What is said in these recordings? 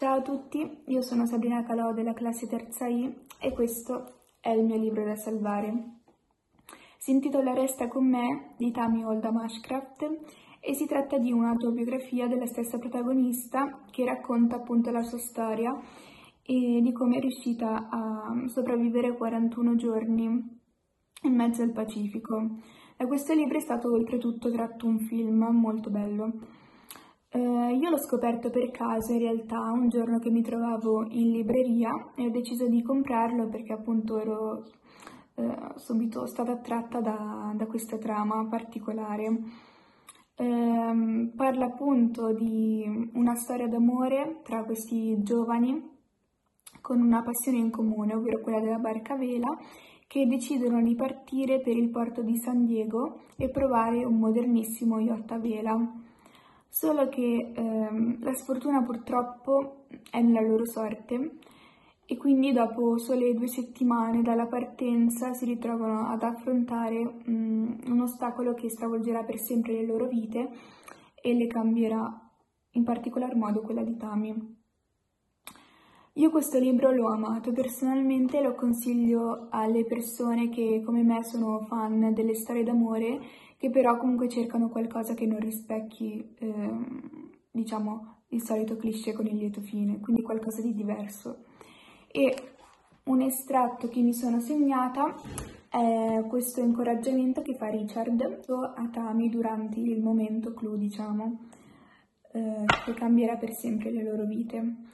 Ciao a tutti, io sono Sabrina Calò della classe terza I e questo è il mio libro da salvare. Si intitola Resta con me di Tammy Olda Mashcraft e si tratta di un'autobiografia della stessa protagonista che racconta appunto la sua storia e di come è riuscita a sopravvivere 41 giorni in mezzo al Pacifico. Da questo libro è stato oltretutto tratto un film molto bello. Eh, io l'ho scoperto per caso in realtà un giorno che mi trovavo in libreria e ho deciso di comprarlo perché appunto ero eh, subito stata attratta da, da questa trama particolare. Eh, parla appunto di una storia d'amore tra questi giovani con una passione in comune, ovvero quella della barca a vela, che decidono di partire per il porto di San Diego e provare un modernissimo yacht a vela. Solo che ehm, la sfortuna purtroppo è nella loro sorte e quindi dopo sole due settimane dalla partenza si ritrovano ad affrontare um, un ostacolo che stravolgerà per sempre le loro vite e le cambierà in particolar modo quella di Tami. Io questo libro l'ho amato personalmente lo consiglio alle persone che come me sono fan delle storie d'amore che però comunque cercano qualcosa che non rispecchi, eh, diciamo, il solito cliché con il lieto fine, quindi qualcosa di diverso. E un estratto che mi sono segnata è questo incoraggiamento che fa Richard a Tami durante il momento clou, diciamo, eh, che cambierà per sempre le loro vite.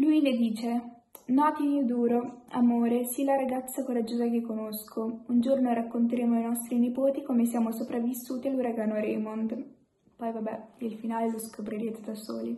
Lui le dice Noti duro, amore, sii la ragazza coraggiosa che conosco. Un giorno racconteremo ai nostri nipoti come siamo sopravvissuti all'uragano Raymond. Poi vabbè, il finale lo scoprirete da soli.